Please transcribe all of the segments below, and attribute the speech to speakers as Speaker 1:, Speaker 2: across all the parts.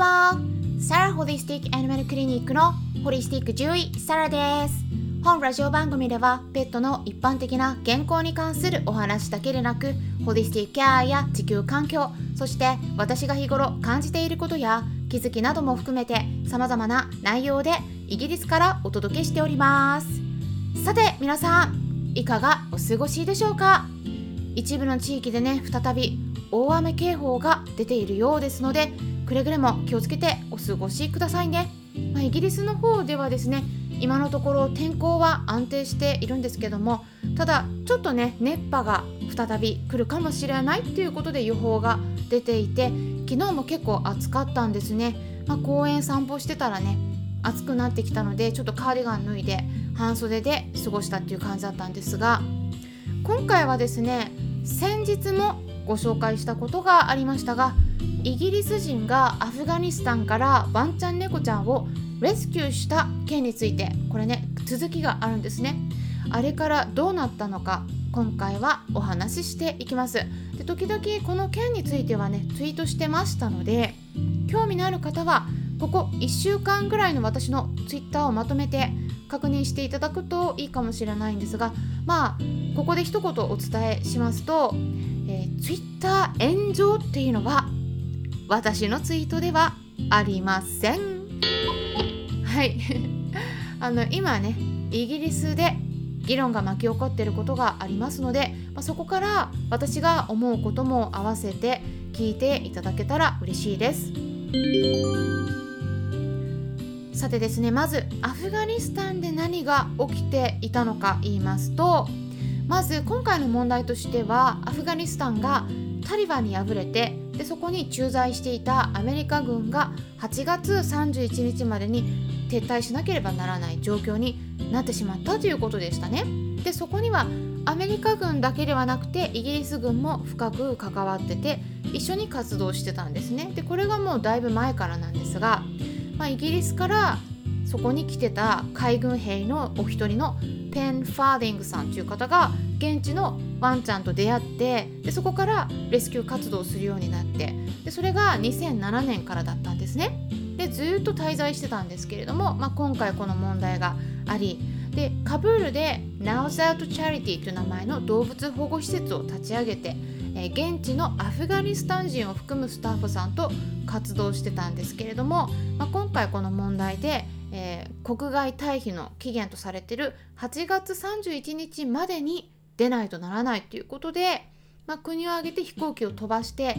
Speaker 1: はサラホリスティックアニマルクリニックのホリスティック獣医サラです。本ラジオ番組ではペットの一般的な健康に関するお話だけでなくホリスティックケアや地球環境そして私が日頃感じていることや気づきなども含めて様々な内容でイギリスからお届けしております。さて皆さんいかがお過ごしでしょうか？一部の地域でね再び大雨警報が出ているようですのでくれぐれも気をつけてお過ごしくださいね、まあ、イギリスの方ではですね今のところ天候は安定しているんですけどもただちょっとね熱波が再び来るかもしれないっていうことで予報が出ていて昨日も結構暑かったんですね、まあ、公園散歩してたらね暑くなってきたのでちょっとカーディガン脱いで半袖で過ごしたっていう感じだったんですが今回はですね先日もご紹介したことがありましたがイギリス人がアフガニスタンからワンちゃん猫ちゃんをレスキューした件についてこれね続きがあるんですね。あれからどうなったのか今回はお話ししていきます。で時々この件についてはねツイートしてましたので興味のある方はここ1週間ぐらいの私のツイッターをまとめて確認していただくといいかもしれないんですがまあここで一言お伝えしますと、えー、ツイッター炎上っていうのは私のツイートではありません。はい。あの今ねイギリスで議論が巻き起こっていることがありますので、まあ、そこから私が思うことも合わせて聞いていただけたら嬉しいです。さてですねまずアフガニスタンで何が起きていたのか言いますとまず今回の問題としてはアフガニスタンがタリバンに敗れてでそこに駐在していたアメリカ軍が8月31日までに撤退しなければならない状況になってしまったということでしたね。でそこにはアメリカ軍だけではなくてイギリス軍も深く関わってて一緒に活動してたんですね。でこれがもうだいぶ前からなんですが、まあ、イギリスからそこに来てた海軍兵のお一人のペン・ファーディングさんという方が現地のワンちゃんと出会ってでそこからレスキュー活動をするようになってでそれが2007年からだったんですね。でずっと滞在してたんですけれども、まあ、今回この問題がありでカブールで Now's Out Charity という名前の動物保護施設を立ち上げて、え、現地のアフガニスタン人を含むスタッフさんと活動してたんですけれども、まあ、今回この問題で、えー、国外退避の期限とされてる8月31日までに出ないとならないということで、まあ、国を挙げて飛行機を飛ばして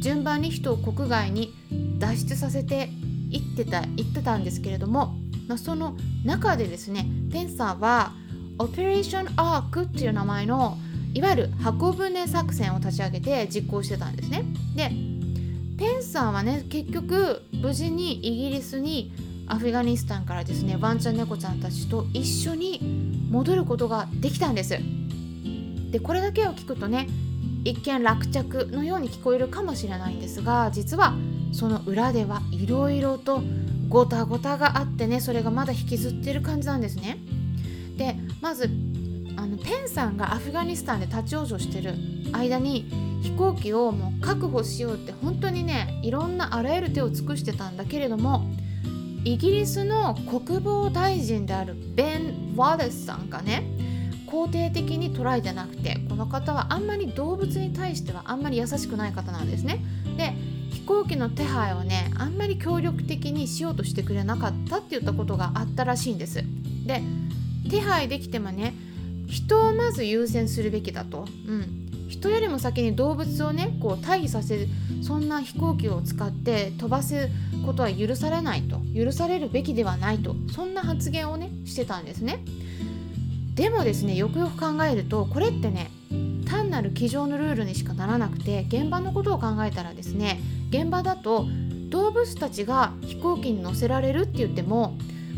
Speaker 1: 順番に人を国外に脱出させていってた言ってたんですけれども、まあ、その中でですねペンサーはオペレーションアークっていう名前のいわゆる箱舟作戦を立ち上げて実行してたんですね。でペンサーはね結局無事にイギリスにアフガニスタンからですねワンちゃん猫ちゃんたちと一緒に戻ることができたんです。でこれだけを聞くとね一見落着のように聞こえるかもしれないんですが実はその裏ではいろいろとごたごたがあってねそれがまだ引きずってる感じなんですね。でまずあのペンさんがアフガニスタンで立ち往生してる間に飛行機をもう確保しようって本当にねいろんなあらゆる手を尽くしてたんだけれどもイギリスの国防大臣であるベン・ワレスさんがね肯定的に捉えてなくてこの方はあんまり動物に対してはあんまり優しくない方なんですね。で飛行機の手配をねあんまり協力的にしようとしてくれなかったって言ったことがあったらしいんです。で手配できてもね人をまず優先するべきだと。うん人よりも先に動物をねこう退避させるそんな飛行機を使って飛ばすことは許されないと許されるべきではないとそんな発言をねしてたんですね。でもですねよくよく考えるとこれってね単なる机上のルールにしかならなくて現場のことを考えたらですね現場だと動物たちが飛行機に乗せられるって言っても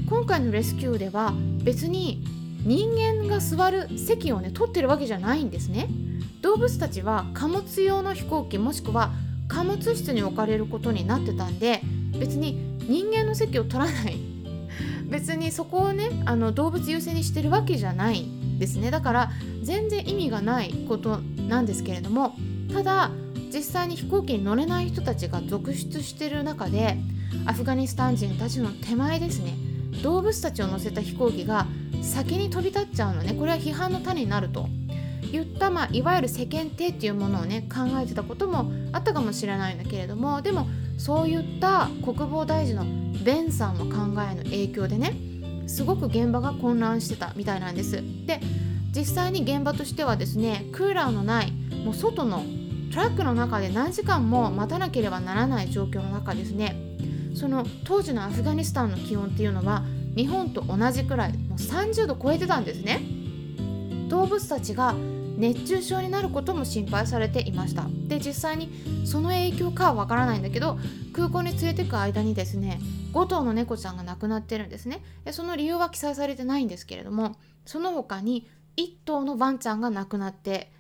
Speaker 1: 今回のレスキューでは別に人間が座る席をね取ってるわけじゃないんですね。動物たちは貨物用の飛行機もしくは貨物室に置かれることになってたんで別に人間の席を取らない別にそこをねあの動物優先にしてるわけじゃないですね。だから全然意味がないことなんですけれどもただ実際に飛行機に乗れない人たちが続出してる中でアフガニスタン人たちの手前ですね。動物たちを乗せた飛行機が先に飛び立っちゃうのね。これは批判の種になると。言った、まあ、いわゆる世間体っていうものをね考えてたこともあったかもしれないんだけれどもでもそういった国防大臣のベンさんの考えの影響でねすごく現場が混乱してたみたいなんです。で実際に現場としてはですねクーラーのないもう外のトラックの中で何時間も待たなければならない状況の中ですね。その当時のアフガニスタンの気温っていうのは日本と同じくらいもう30度超えてたんですね。動物たちが熱中症になることも心配されていました。で実際にその影響かはわからないんだけど空港に連れてく間にですね5頭の猫ちゃんが亡くなってるんですね。でその理由は記載されてないんですけれどもその他に1頭のワンちゃんが亡くなって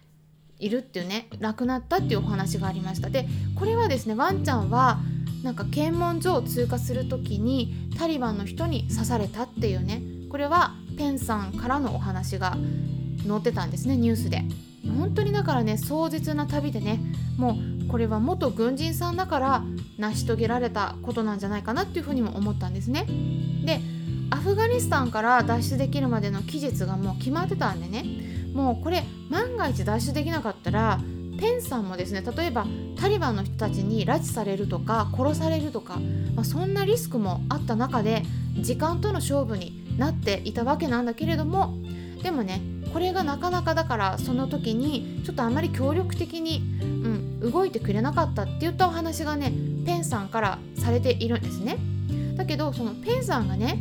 Speaker 1: いるっていうね亡くなったっていうお話がありました。でこれはですねワンちゃんはなんか検問所を通過する時にタリバンの人に刺されたっていうねこれはペンさんからのお話が載ってたんですねニュースで。本当にだからね壮絶な旅でねもうこれは元軍人さんだから成し遂げられたことなんじゃないかなっていうふうにも思ったんですね。でアフガニスタンから脱出できるまでの期日がもう決まってたんでね。もうこれ万が一脱出できなかったらペンさんもですね例えばタリバンの人たちに拉致されるとか殺されるとか、まあ、そんなリスクもあった中で時間との勝負になっていたわけなんだけれどもでもねこれがなかなかだからその時にちょっとあまり協力的に、うん、動いてくれなかったって言ったお話がねペンさんからされているんですね。だけどそのペンさんがね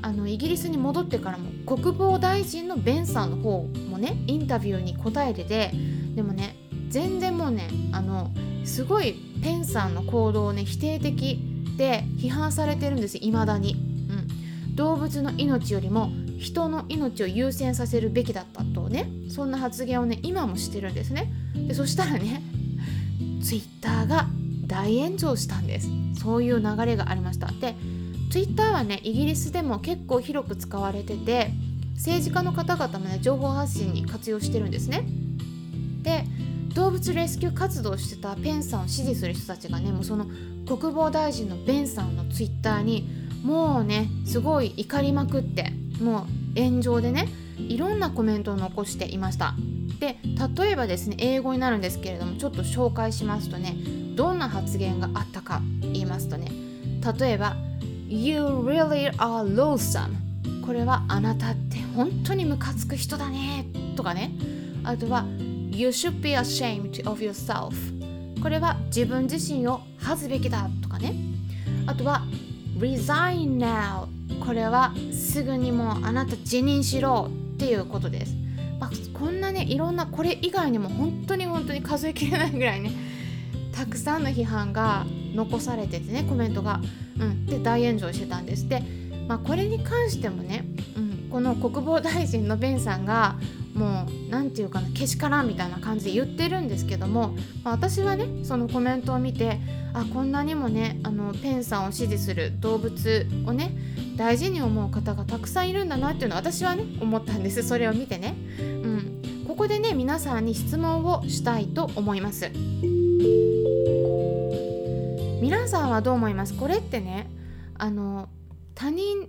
Speaker 1: あのイギリスに戻ってからも国防大臣のベンさんの方もねインタビューに答えててでもね全然もうねあのすごいペンさんの行動をね否定的で批判されてるんですいまだに、うん、動物の命よりも人の命を優先させるべきだったとねそんな発言をね今もしてるんですね。でそしたらねツイッターが大炎上したんです。そういう流れがありました。で Twitter はねイギリスでも結構広く使われてて政治家の方々もね情報発信に活用してるんですね。で動物レスキュー活動してたペンさんを支持する人たちがねもうその国防大臣のベンさんの Twitter にもうねすごい怒りまくってもう炎上でねいろんなコメントを残していました。で例えばですね英語になるんですけれどもちょっと紹介しますとねどんな発言があったか言いますとね例えば You really are loathsome これはあなたって本当にムカつく人だね。とかね。あとは You should be ashamed of yourself これは自分自身を恥ずべきだ。とかね。あとは resign now これはすぐにもうあなた辞任しろ。っていうことです、まあ、こんなねいろんなこれ以外にも本当に本当に数えきれないぐらいね たくさんの批判が残されててねコメントが、うん、で大炎上してたんです。で、まあ、これに関してもね、うん、この国防大臣のベンさんがもう何て言うかなけしからんみたいな感じで言ってるんですけども、まあ、私はねそのコメントを見てあこんなにもねあのペンさんを支持する動物をね大事に思う方がたくさんいるんだなっていうのは私はね思ったんです。それを見てね、うん、ここでね皆さんに質問をしたいと思います。皆さんはどう思います？これってねあの他人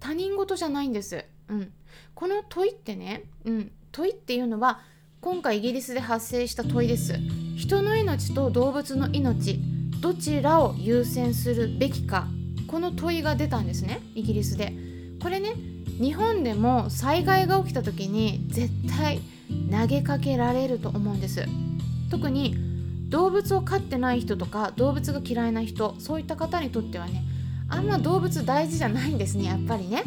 Speaker 1: 他人事じゃないんです、うん、この問いってね、うん、問いっていうのは今回イギリスで発生した問いです。人の命と動物の命どちらを優先するべきか。この問いが出たんですねイギリスで。これね日本でも災害が起きた時に絶対投げかけられると思うんです。特に動物を飼ってない人とか動物が嫌いな人そういった方にとってはねあんま動物大事じゃないんですねやっぱりね。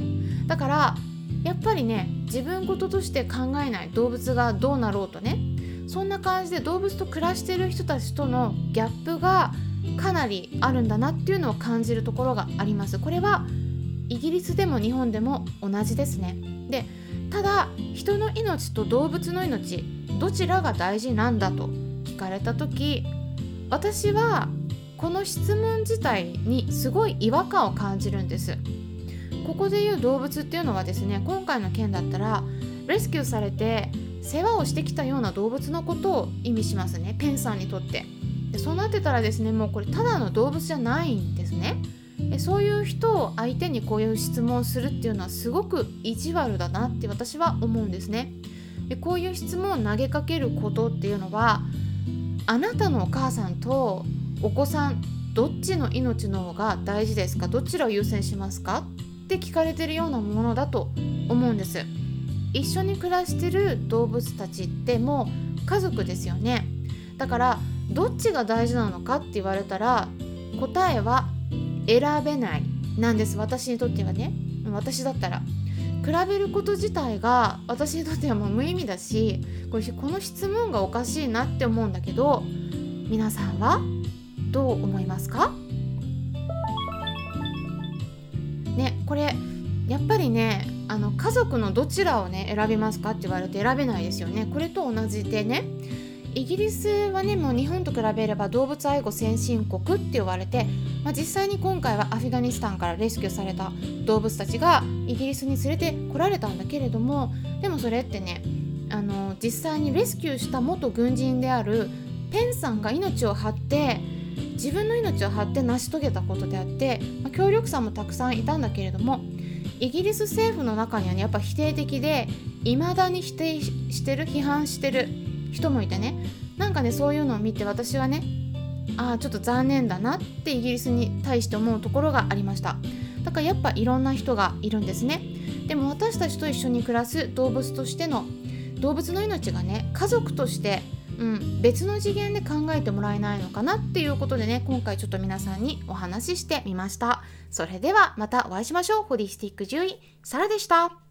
Speaker 1: だからやっぱりね自分事として考えない動物がどうなろうとねそんな感じで動物と暮らしてる人たちとのギャップがかなりあるんだなっていうのを感じるところがあります。これはイギリスでも日本でも同じですね。でただ人の命と動物の命どちらが大事なんだと聞かれた時私はこの質問自体にすごい違和感を感じるんです。ここでいう動物っていうのはですね今回の件だったらレスキューされて世話をしてきたような動物のことを意味しますね。ペンさんにとって。そうなってたらですねもうこれただの動物じゃないんですね。そういう人を相手にこういう質問をするっていうのはすごく意地悪だなって私は思うんですね。で。こういう質問を投げかけることっていうのはあなたのお母さんとお子さんどっちの命の方が大事ですか？どちらを優先しますか？って聞かれてるようなものだと思うんです。一緒に暮らしてる動物たちってもう家族ですよね。だからどっちが大事なのかって言われたら答えは選べない。なんです。私にとってはね。私だったら。比べること自体が私にとってはもう無意味だしこの質問がおかしいなって思うんだけど皆さんはどう思いますか？ねこれやっぱりねあの家族のどちらをね選びますかって言われて選べないですよね。これと同じでねイギリスはねもう日本と比べれば動物愛護先進国って言われて、まあ、実際に今回はアフガニスタンからレスキューされた動物たちがイギリスに連れてこられたんだけれどもでもそれってねあの実際にレスキューした元軍人であるペンさんが命を張って自分の命を張って成し遂げたことであって、まあ、協力者もたくさんいたんだけれどもイギリス政府の中にはねやっぱ否定的で未だに否定してる批判してる。人もいてね。なんかねそういうのを見て私はねああちょっと残念だなってイギリスに対して思うところがありました。だからやっぱいろんな人がいるんですね。でも私たちと一緒に暮らす動物としての動物の命がね家族としてうん、別の次元で考えてもらえないのかなっていうことでね今回ちょっと皆さんにお話ししてみました。それではまたお会いしましょう。ホリスティック獣医サラでした。